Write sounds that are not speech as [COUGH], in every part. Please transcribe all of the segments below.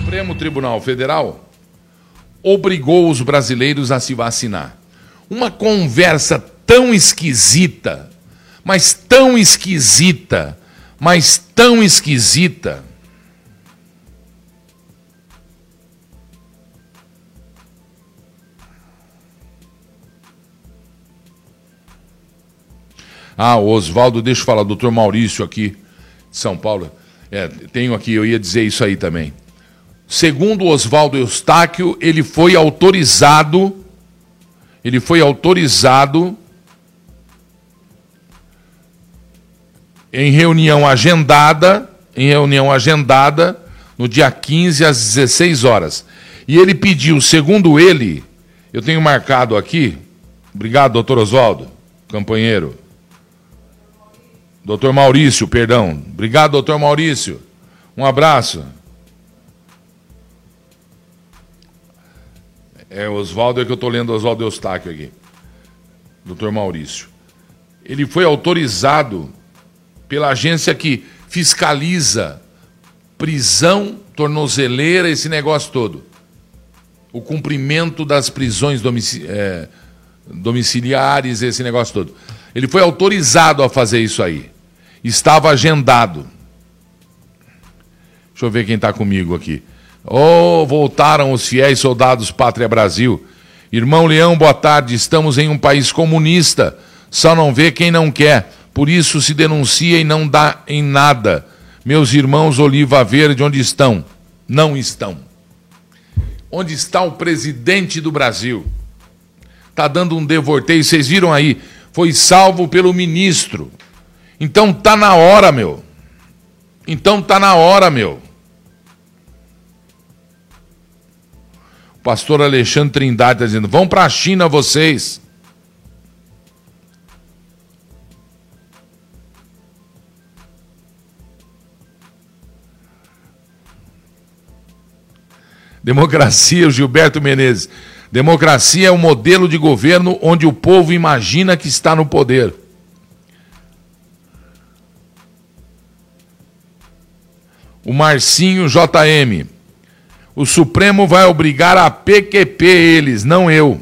Supremo Tribunal Federal obrigou os brasileiros a se vacinar. Uma conversa tão esquisita, mas tão esquisita, mas tão esquisita. Ah, Oswaldo, deixa eu falar, doutor Maurício aqui, de São Paulo. É, tenho aqui, eu ia dizer isso aí também. Segundo Oswaldo Eustáquio, ele foi autorizado, ele foi autorizado em reunião agendada, em reunião agendada, no dia 15 às 16 horas. E ele pediu, segundo ele, eu tenho marcado aqui, obrigado, doutor Oswaldo, companheiro. Doutor Maurício, perdão. Obrigado, doutor Maurício. Um abraço. É, Oswaldo é que eu estou lendo Oswaldo Eustáquio aqui. Doutor Maurício. Ele foi autorizado pela agência que fiscaliza prisão, tornozeleira, esse negócio todo. O cumprimento das prisões domici é, domiciliares, esse negócio todo. Ele foi autorizado a fazer isso aí estava agendado. Deixa eu ver quem está comigo aqui. Oh, voltaram os fiéis soldados Pátria Brasil. Irmão Leão, boa tarde. Estamos em um país comunista. Só não vê quem não quer. Por isso se denuncia e não dá em nada. Meus irmãos Oliva Verde, onde estão? Não estão. Onde está o presidente do Brasil? Está dando um devorteio. Vocês viram aí? Foi salvo pelo ministro. Então tá na hora, meu. Então tá na hora, meu. O pastor Alexandre Trindade está dizendo: vão para a China vocês. Democracia, o Gilberto Menezes. Democracia é um modelo de governo onde o povo imagina que está no poder. O Marcinho JM. O Supremo vai obrigar a PQP eles, não eu.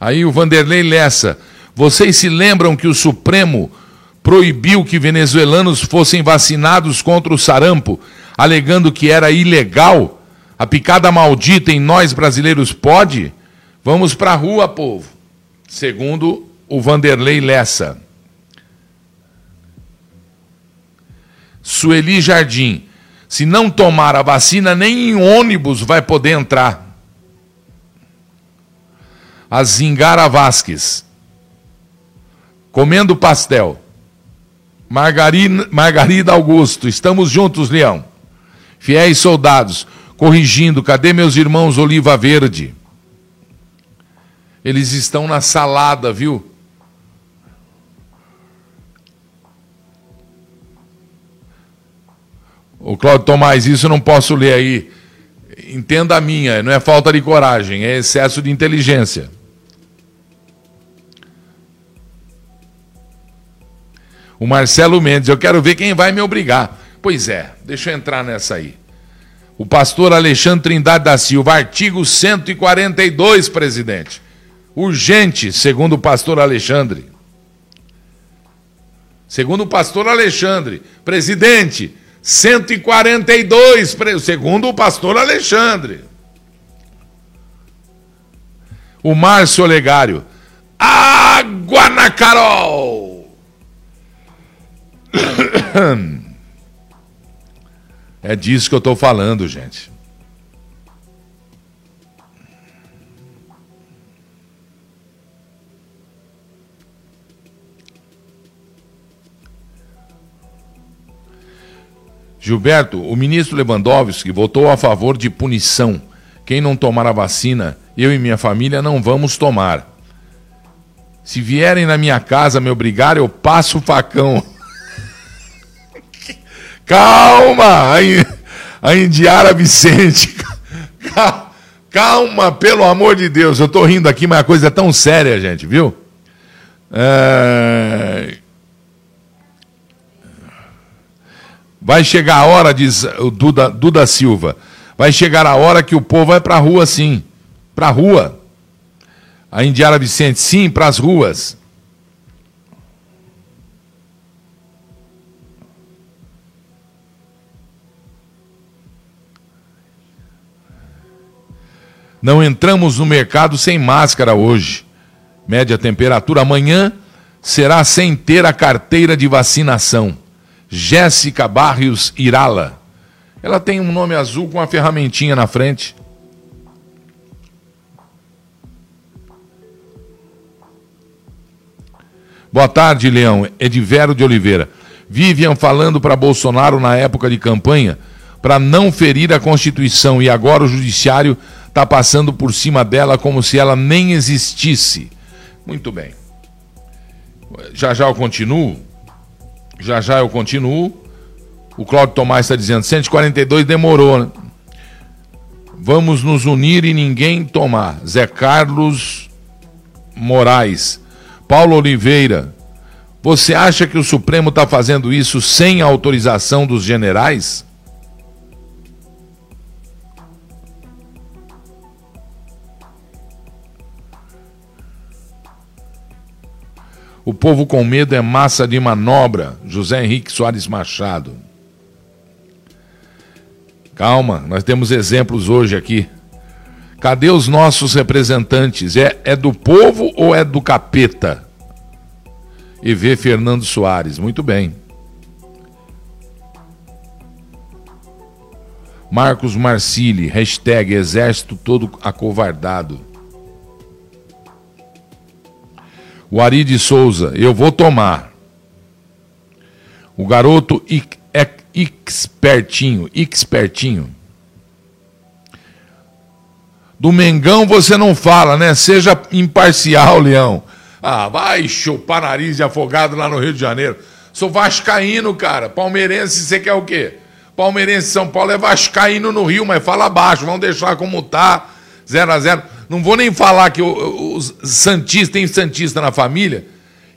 Aí o Vanderlei Lessa. Vocês se lembram que o Supremo proibiu que venezuelanos fossem vacinados contra o sarampo, alegando que era ilegal? A picada maldita em nós brasileiros pode? Vamos para a rua, povo. Segundo o Vanderlei Lessa. Sueli Jardim. Se não tomar a vacina, nem em ônibus vai poder entrar. A Zingara Vasques. Comendo pastel. Margarida, Margarida Augusto. Estamos juntos, Leão. Fiéis soldados. Corrigindo. Cadê meus irmãos Oliva Verde? Eles estão na salada, viu? O Cláudio Tomás, isso não posso ler aí. Entenda a minha, não é falta de coragem, é excesso de inteligência. O Marcelo Mendes, eu quero ver quem vai me obrigar. Pois é, deixa eu entrar nessa aí. O pastor Alexandre Trindade da Silva, artigo 142, presidente. Urgente, segundo o pastor Alexandre. Segundo o pastor Alexandre, presidente, 142, segundo o pastor Alexandre. O Márcio Olegário. Água na Carol! [COUGHS] É disso que eu estou falando, gente. Gilberto, o ministro Lewandowski votou a favor de punição. Quem não tomar a vacina, eu e minha família não vamos tomar. Se vierem na minha casa me obrigar, eu passo o facão. [LAUGHS] Calma, a Indiara Vicente. [LAUGHS] Calma, pelo amor de Deus. Eu estou rindo aqui, mas a coisa é tão séria, gente, viu? É... Vai chegar a hora, diz o Duda, Duda Silva, vai chegar a hora que o povo vai para a rua sim. Para a rua. A Indiara Vicente, sim, para as ruas. Não entramos no mercado sem máscara hoje. Média temperatura amanhã será sem ter a carteira de vacinação. Jéssica Barrios Irala. Ela tem um nome azul com uma ferramentinha na frente. Boa tarde, Leão. Edivero de Oliveira. Vivian falando para Bolsonaro na época de campanha para não ferir a Constituição e agora o Judiciário está passando por cima dela como se ela nem existisse. Muito bem. Já já eu continuo. Já já eu continuo. O Cláudio Tomás está dizendo: 142 demorou. Né? Vamos nos unir e ninguém tomar. Zé Carlos Moraes. Paulo Oliveira. Você acha que o Supremo está fazendo isso sem autorização dos generais? O povo com medo é massa de manobra. José Henrique Soares Machado. Calma, nós temos exemplos hoje aqui. Cadê os nossos representantes? É, é do povo ou é do capeta? E vê Fernando Soares. Muito bem. Marcos Marcili, hashtag Exército todo acovardado. O Ari de Souza, eu vou tomar. O garoto é espertinho, espertinho. Do Mengão você não fala, né? Seja imparcial, Leão. Ah, vai chupar nariz de afogado lá no Rio de Janeiro. Sou vascaíno, cara. Palmeirense, você quer o quê? Palmeirense São Paulo é vascaíno no Rio, mas fala baixo. Vamos deixar como tá. 0 a 0 Não vou nem falar que os Santistas, tem Santista na família,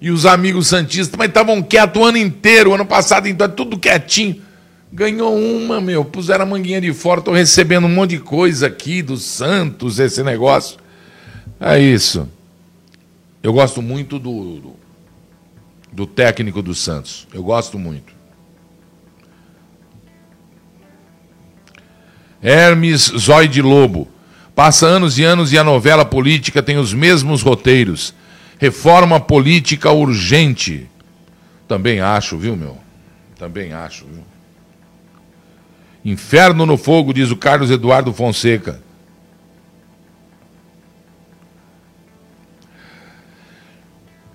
e os amigos Santistas, mas estavam quietos o ano inteiro, o ano passado, então, tudo quietinho. Ganhou uma, meu, puseram a manguinha de fora, estou recebendo um monte de coisa aqui do Santos, esse negócio. É isso. Eu gosto muito do, do, do técnico do Santos. Eu gosto muito. Hermes Zói de Lobo. Passa anos e anos e a novela política tem os mesmos roteiros. Reforma política urgente. Também acho, viu, meu? Também acho, viu? Inferno no fogo, diz o Carlos Eduardo Fonseca.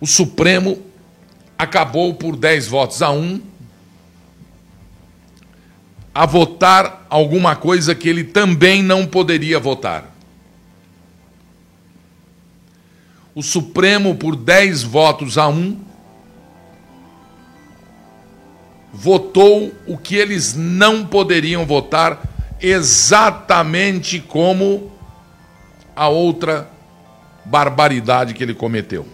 O Supremo acabou por 10 votos a 1 a votar alguma coisa que ele também não poderia votar. O Supremo, por 10 votos a 1, votou o que eles não poderiam votar, exatamente como a outra barbaridade que ele cometeu.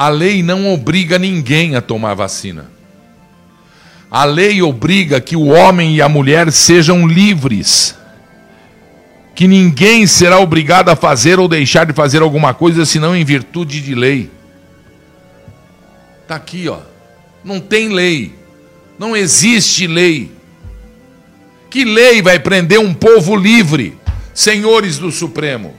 A lei não obriga ninguém a tomar vacina. A lei obriga que o homem e a mulher sejam livres. Que ninguém será obrigado a fazer ou deixar de fazer alguma coisa senão em virtude de lei. Está aqui, ó. Não tem lei. Não existe lei. Que lei vai prender um povo livre, senhores do Supremo?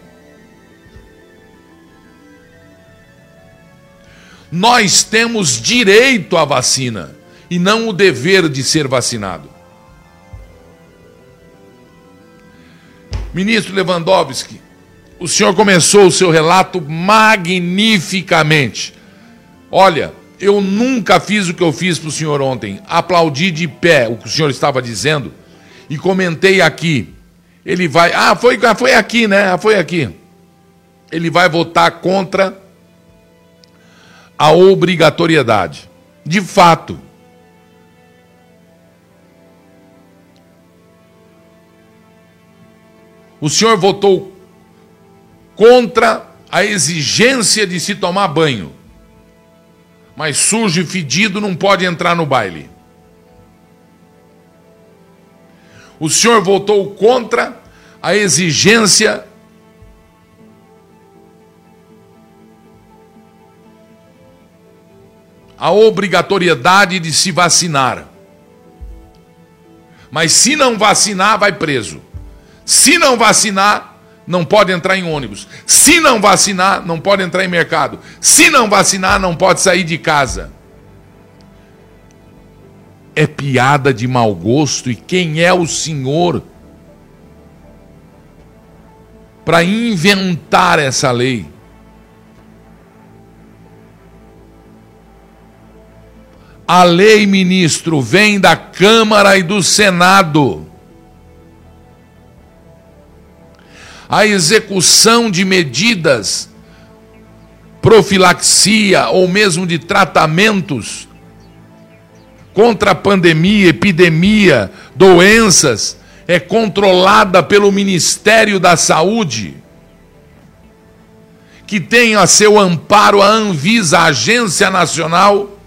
Nós temos direito à vacina e não o dever de ser vacinado. Ministro Lewandowski, o senhor começou o seu relato magnificamente. Olha, eu nunca fiz o que eu fiz para o senhor ontem. Aplaudi de pé o que o senhor estava dizendo e comentei aqui. Ele vai. Ah, foi, foi aqui, né? Ah, foi aqui. Ele vai votar contra a obrigatoriedade. De fato. O senhor votou contra a exigência de se tomar banho. Mas sujo e fedido não pode entrar no baile. O senhor votou contra a exigência a obrigatoriedade de se vacinar. Mas se não vacinar, vai preso. Se não vacinar, não pode entrar em ônibus. Se não vacinar, não pode entrar em mercado. Se não vacinar, não pode sair de casa. É piada de mau gosto e quem é o senhor para inventar essa lei? A lei, ministro, vem da Câmara e do Senado. A execução de medidas, profilaxia ou mesmo de tratamentos contra a pandemia, epidemia, doenças, é controlada pelo Ministério da Saúde, que tem a seu amparo a Anvisa, a Agência Nacional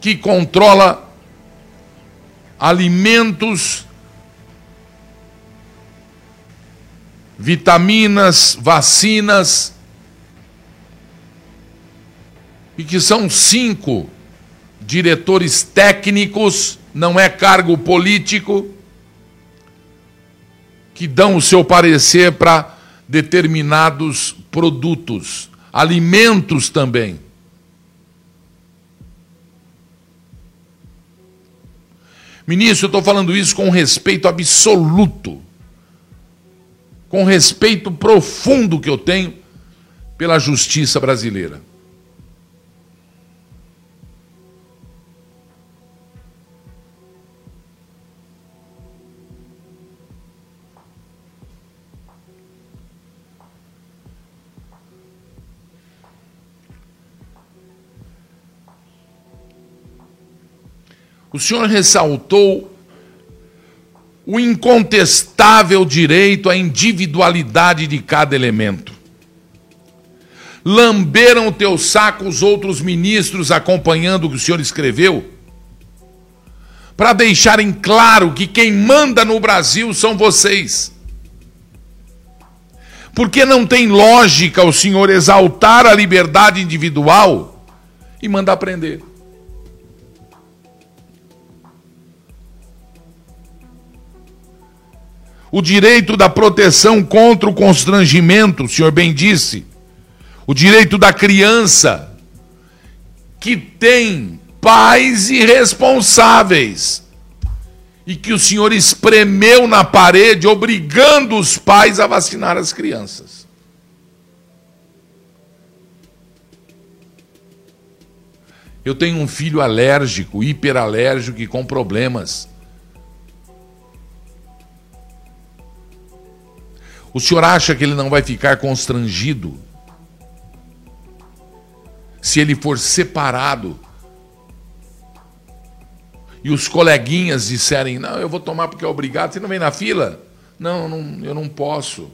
que controla alimentos, vitaminas, vacinas, e que são cinco diretores técnicos, não é cargo político, que dão o seu parecer para determinados produtos, alimentos também. Ministro, eu estou falando isso com respeito absoluto, com respeito profundo que eu tenho pela justiça brasileira. O senhor ressaltou o incontestável direito à individualidade de cada elemento. Lamberam o teu saco os outros ministros acompanhando o que o senhor escreveu? Para deixarem claro que quem manda no Brasil são vocês. Porque não tem lógica o senhor exaltar a liberdade individual e mandar prender. O direito da proteção contra o constrangimento, o senhor bem disse, o direito da criança, que tem pais irresponsáveis, e que o senhor espremeu na parede, obrigando os pais a vacinar as crianças. Eu tenho um filho alérgico, hiperalérgico e com problemas. O senhor acha que ele não vai ficar constrangido se ele for separado e os coleguinhas disserem: Não, eu vou tomar porque é obrigado, você não vem na fila? Não, não eu não posso.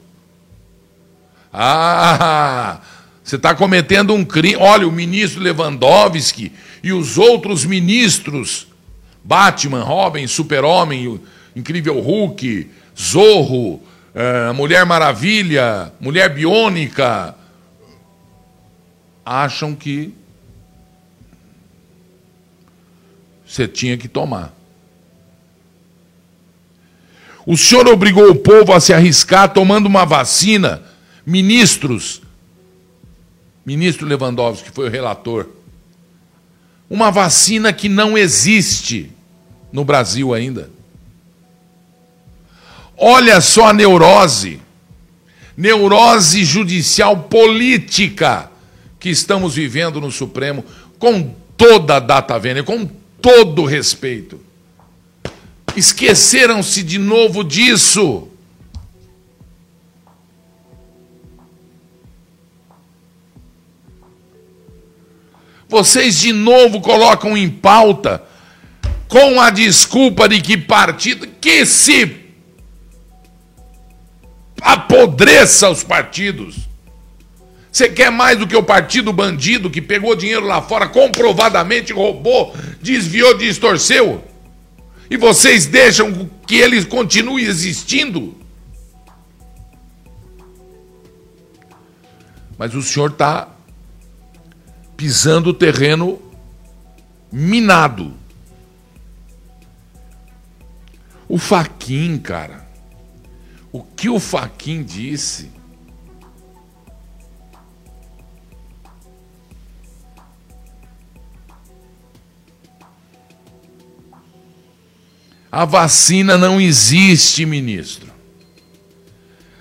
Ah, você está cometendo um crime. Olha, o ministro Lewandowski e os outros ministros, Batman, Robin, Super-Homem, Incrível Hulk, Zorro, é, Mulher Maravilha, Mulher Biônica, acham que você tinha que tomar. O senhor obrigou o povo a se arriscar tomando uma vacina. Ministros, ministro Lewandowski, que foi o relator, uma vacina que não existe no Brasil ainda. Olha só a neurose, neurose judicial política que estamos vivendo no Supremo, com toda a data vênia, com todo respeito. Esqueceram-se de novo disso. vocês de novo colocam em pauta com a desculpa de que partido que se apodreça os partidos. Você quer mais do que o partido bandido que pegou dinheiro lá fora, comprovadamente roubou, desviou, distorceu? E vocês deixam que ele continue existindo? Mas o senhor está pisando o terreno minado. O Faquin, cara. O que o Faquin disse? A vacina não existe, ministro.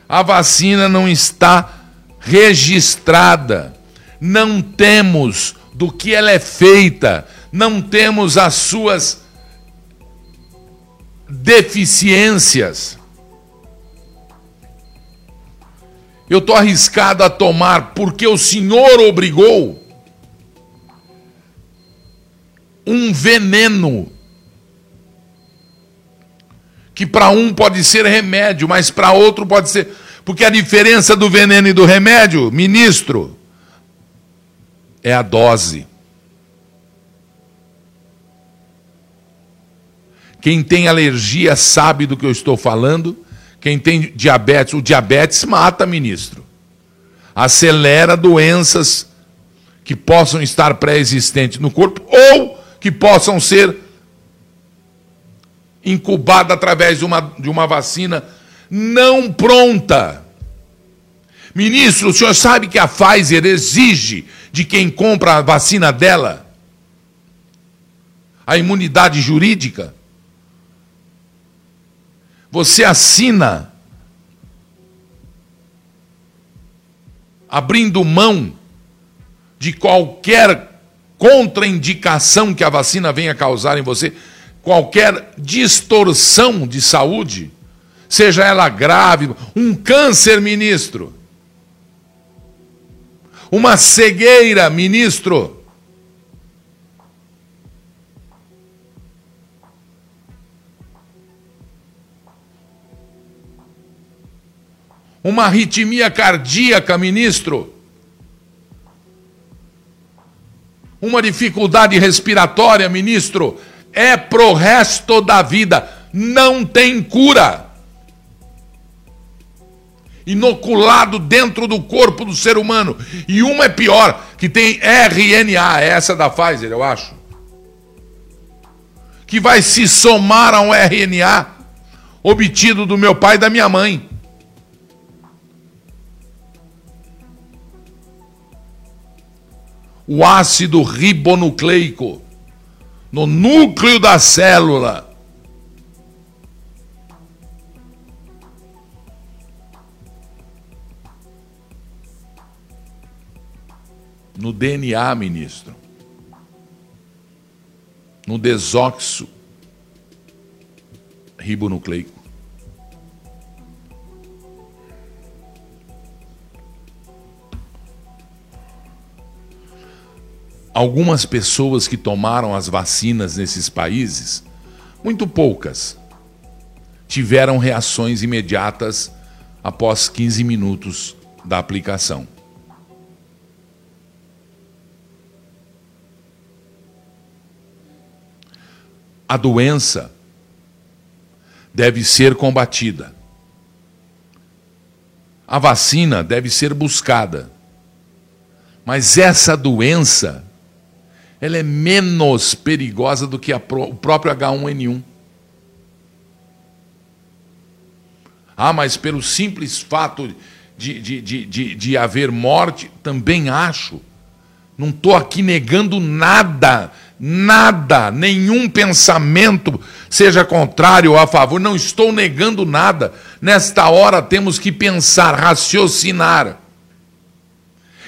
A vacina não está registrada. Não temos do que ela é feita, não temos as suas deficiências. Eu estou arriscado a tomar porque o Senhor obrigou um veneno que para um pode ser remédio, mas para outro pode ser. Porque a diferença do veneno e do remédio, ministro, é a dose. Quem tem alergia sabe do que eu estou falando. Quem tem diabetes, o diabetes mata, ministro. Acelera doenças que possam estar pré-existentes no corpo ou que possam ser incubadas através de uma, de uma vacina não pronta. Ministro, o senhor sabe que a Pfizer exige de quem compra a vacina dela a imunidade jurídica? Você assina abrindo mão de qualquer contraindicação que a vacina venha causar em você, qualquer distorção de saúde, seja ela grave, um câncer, ministro, uma cegueira, ministro, uma arritmia cardíaca, ministro, uma dificuldade respiratória, ministro, é pro resto da vida, não tem cura. Inoculado dentro do corpo do ser humano. E uma é pior, que tem RNA, é essa da Pfizer, eu acho. Que vai se somar a um RNA obtido do meu pai e da minha mãe. O ácido ribonucleico no núcleo da célula. No DNA, ministro. No desóxido ribonucleico. Algumas pessoas que tomaram as vacinas nesses países, muito poucas, tiveram reações imediatas após 15 minutos da aplicação. A doença deve ser combatida. A vacina deve ser buscada. Mas essa doença ela é menos perigosa do que a, o próprio H1N1. Ah, mas pelo simples fato de, de, de, de, de haver morte, também acho. Não estou aqui negando nada, nada, nenhum pensamento seja contrário ou a favor, não estou negando nada. Nesta hora temos que pensar, raciocinar.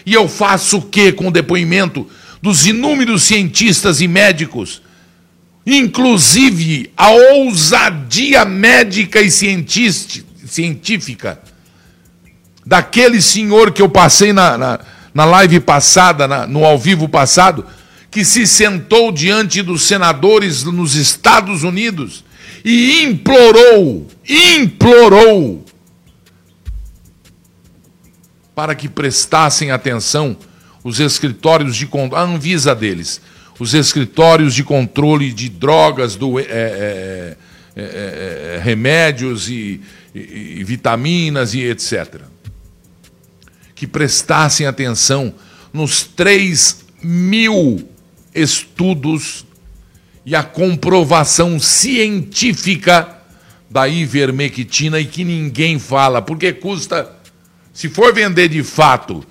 E eu faço o que com o depoimento dos inúmeros cientistas e médicos, inclusive a ousadia médica e científica daquele senhor que eu passei na, na, na live passada, na, no ao vivo passado, que se sentou diante dos senadores nos Estados Unidos e implorou, implorou, para que prestassem atenção os escritórios de a Anvisa deles, os escritórios de controle de drogas, do, é, é, é, remédios e, e, e vitaminas e etc. Que prestassem atenção nos 3 mil estudos e a comprovação científica da ivermectina e que ninguém fala, porque custa, se for vender de fato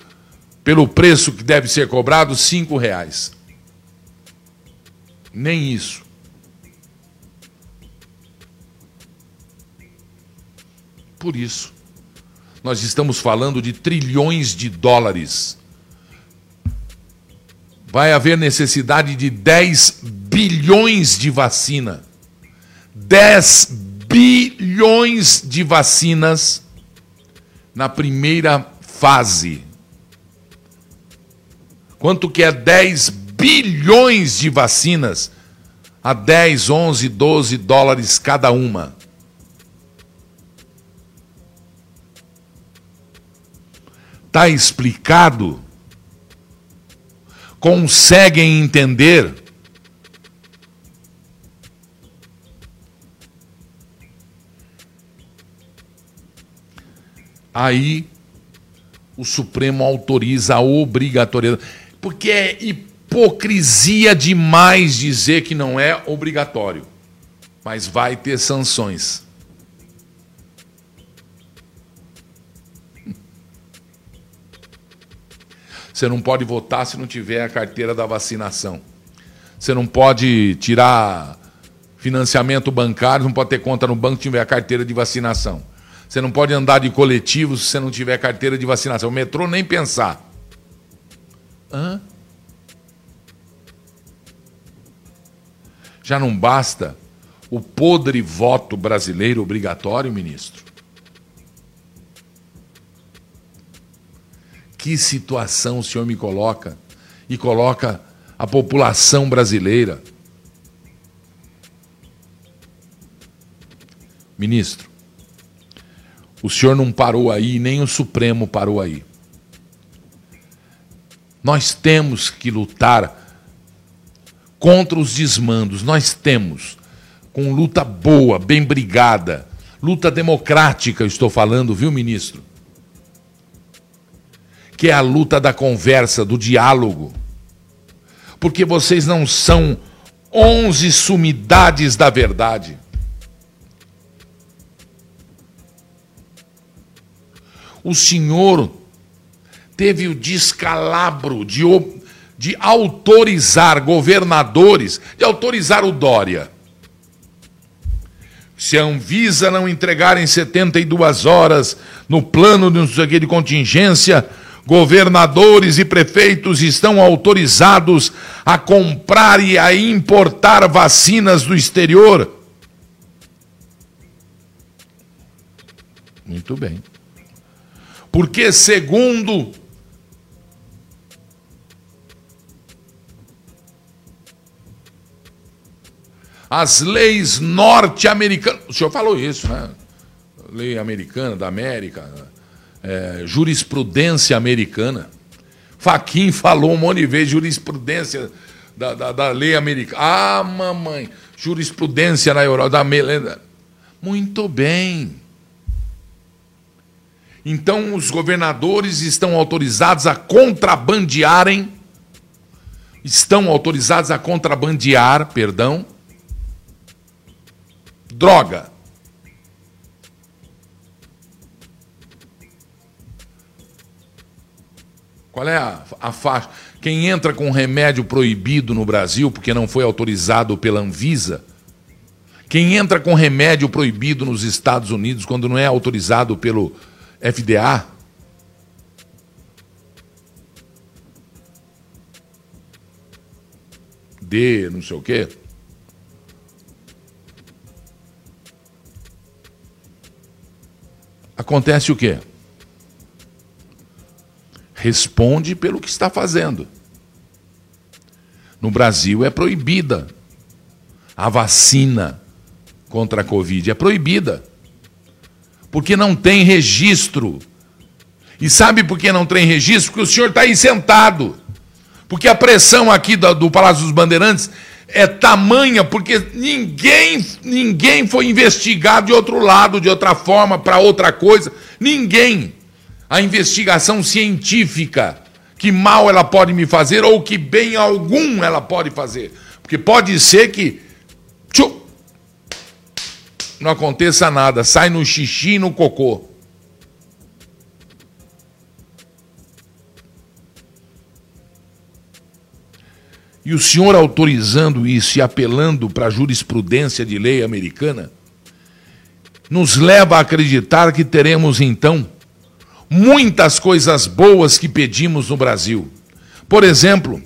pelo preço que deve ser cobrado, cinco reais. Nem isso. Por isso, nós estamos falando de trilhões de dólares vai haver necessidade de 10 bilhões de vacina. 10 bilhões de vacinas na primeira fase. Quanto que é 10 bilhões de vacinas? A 10, 11, 12 dólares cada uma. Está explicado conseguem entender. Aí o Supremo autoriza a obrigatoriedade. Porque é hipocrisia demais dizer que não é obrigatório. Mas vai ter sanções. [LAUGHS] Você não pode votar se não tiver a carteira da vacinação. Você não pode tirar financiamento bancário, não pode ter conta no banco se tiver a carteira de vacinação. Você não pode andar de coletivo se você não tiver carteira de vacinação. O metrô nem pensar. Hã? Já não basta o podre voto brasileiro obrigatório, ministro? Que situação o senhor me coloca e coloca a população brasileira. Ministro, o senhor não parou aí, nem o Supremo parou aí. Nós temos que lutar contra os desmandos, nós temos, com luta boa, bem brigada, luta democrática, estou falando, viu, ministro? que é a luta da conversa, do diálogo. Porque vocês não são onze sumidades da verdade. O Senhor teve o descalabro de, de autorizar governadores, de autorizar o Dória. Se a Anvisa não entregar em 72 horas no plano de, de contingência, governadores e prefeitos estão autorizados a comprar e a importar vacinas do exterior. Muito bem. Porque, segundo as leis norte-americanas, o senhor falou isso, né? Lei americana da América, é, jurisprudência americana. Faquin falou um monte de vezes jurisprudência da, da, da, lei americana. Ah, mamãe, jurisprudência na Europa, da Melenda. Muito bem. Então, os governadores estão autorizados a contrabandearem, estão autorizados a contrabandear, perdão, droga. Qual é a, a faixa? Quem entra com remédio proibido no Brasil porque não foi autorizado pela Anvisa, quem entra com remédio proibido nos Estados Unidos quando não é autorizado pelo FDA, D, não sei o quê. Acontece o quê? responde pelo que está fazendo. no Brasil é proibida. A vacina contra a Covid é proibida. Porque não tem registro. E sabe por que não tem registro? Porque o senhor está aí sentado. Porque a pressão aqui do, do Palácio dos Bandeirantes é tamanha porque ninguém, ninguém foi investigado de outro lado, de outra forma, para outra coisa. Ninguém. A investigação científica, que mal ela pode me fazer ou que bem algum ela pode fazer. Porque pode ser que tchum, não aconteça nada, sai no xixi e no cocô. E o senhor autorizando isso e apelando para a jurisprudência de lei americana, nos leva a acreditar que teremos então muitas coisas boas que pedimos no Brasil. Por exemplo,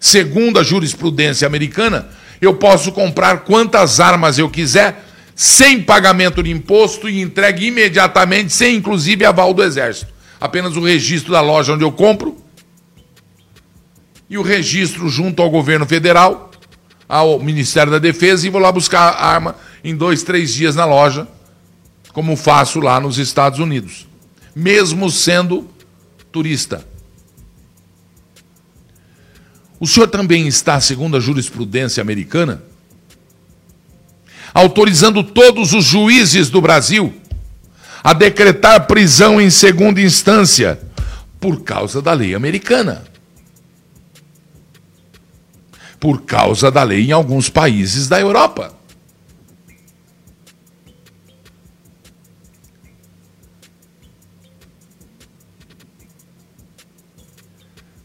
segundo a jurisprudência americana, eu posso comprar quantas armas eu quiser sem pagamento de imposto e entregue imediatamente, sem inclusive aval do Exército. Apenas o registro da loja onde eu compro e o registro junto ao governo federal, ao Ministério da Defesa, e vou lá buscar a arma em dois, três dias na loja, como faço lá nos Estados Unidos, mesmo sendo turista. O senhor também está, segundo a jurisprudência americana, autorizando todos os juízes do Brasil a decretar prisão em segunda instância por causa da lei americana por causa da lei em alguns países da Europa.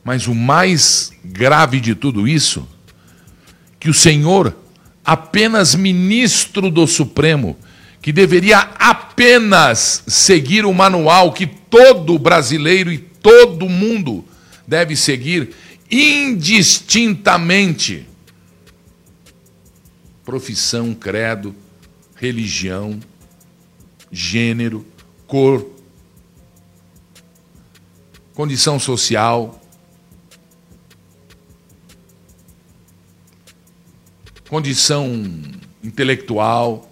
Mas o mais grave de tudo isso, que o Senhor, apenas ministro do Supremo, que deveria apenas seguir o manual que todo brasileiro e todo mundo deve seguir, indistintamente. Profissão, credo, religião, gênero, cor, condição social, condição intelectual,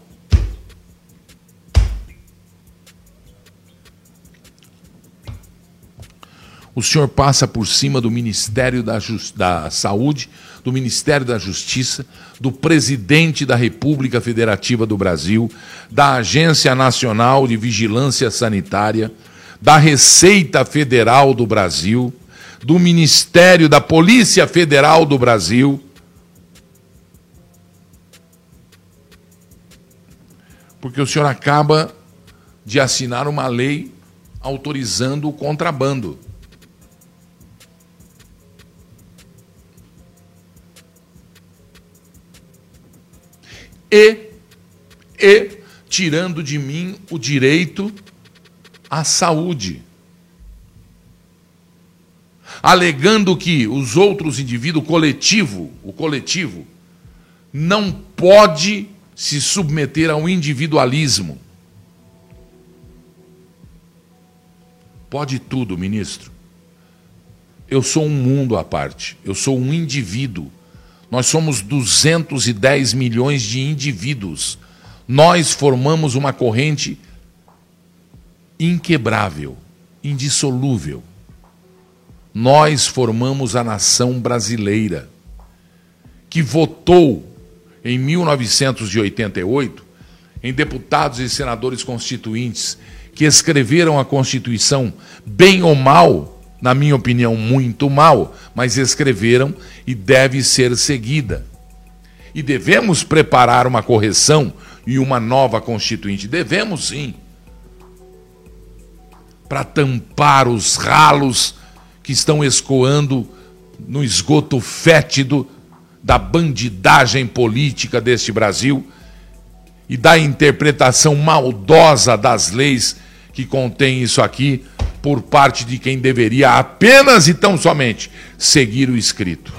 o senhor passa por cima do Ministério da, Just... da Saúde, do Ministério da Justiça, do presidente da República Federativa do Brasil, da Agência Nacional de Vigilância Sanitária, da Receita Federal do Brasil, do Ministério da Polícia Federal do Brasil. Porque o senhor acaba de assinar uma lei autorizando o contrabando. E, e tirando de mim o direito à saúde. Alegando que os outros indivíduos, o coletivo, o coletivo, não pode se submeter ao individualismo. Pode tudo, ministro. Eu sou um mundo à parte, eu sou um indivíduo nós somos 210 milhões de indivíduos. Nós formamos uma corrente inquebrável, indissolúvel. Nós formamos a nação brasileira, que votou em 1988 em deputados e senadores constituintes que escreveram a Constituição, bem ou mal, na minha opinião, muito mal, mas escreveram e deve ser seguida. E devemos preparar uma correção e uma nova constituinte. Devemos sim. Para tampar os ralos que estão escoando no esgoto fétido da bandidagem política deste Brasil e da interpretação maldosa das leis que contém isso aqui por parte de quem deveria apenas e tão somente seguir o escrito.